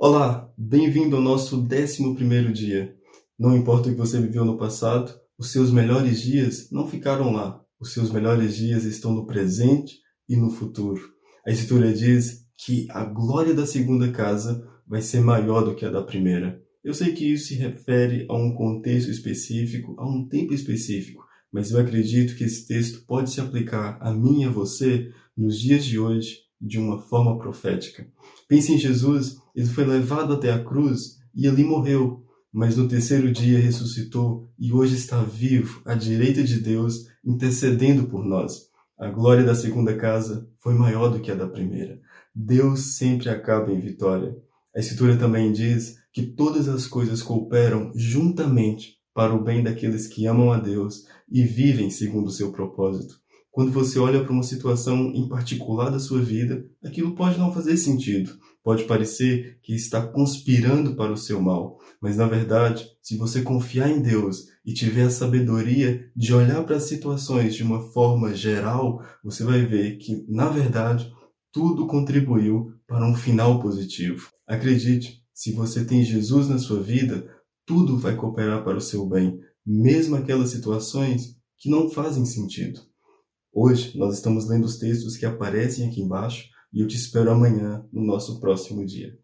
Olá, bem-vindo ao nosso 11 dia. Não importa o que você viveu no passado, os seus melhores dias não ficaram lá. Os seus melhores dias estão no presente e no futuro. A Escritura diz que a glória da segunda casa vai ser maior do que a da primeira. Eu sei que isso se refere a um contexto específico, a um tempo específico, mas eu acredito que esse texto pode se aplicar a mim e a você nos dias de hoje de uma forma profética. Pense em Jesus, ele foi levado até a cruz e ali morreu, mas no terceiro dia ressuscitou e hoje está vivo à direita de Deus, intercedendo por nós. A glória da segunda casa foi maior do que a da primeira. Deus sempre acaba em vitória. A Escritura também diz que todas as coisas cooperam juntamente para o bem daqueles que amam a Deus e vivem segundo o seu propósito. Quando você olha para uma situação em particular da sua vida, aquilo pode não fazer sentido, pode parecer que está conspirando para o seu mal, mas na verdade, se você confiar em Deus e tiver a sabedoria de olhar para as situações de uma forma geral, você vai ver que, na verdade, tudo contribuiu para um final positivo. Acredite, se você tem Jesus na sua vida, tudo vai cooperar para o seu bem, mesmo aquelas situações que não fazem sentido. Hoje nós estamos lendo os textos que aparecem aqui embaixo e eu te espero amanhã no nosso próximo dia.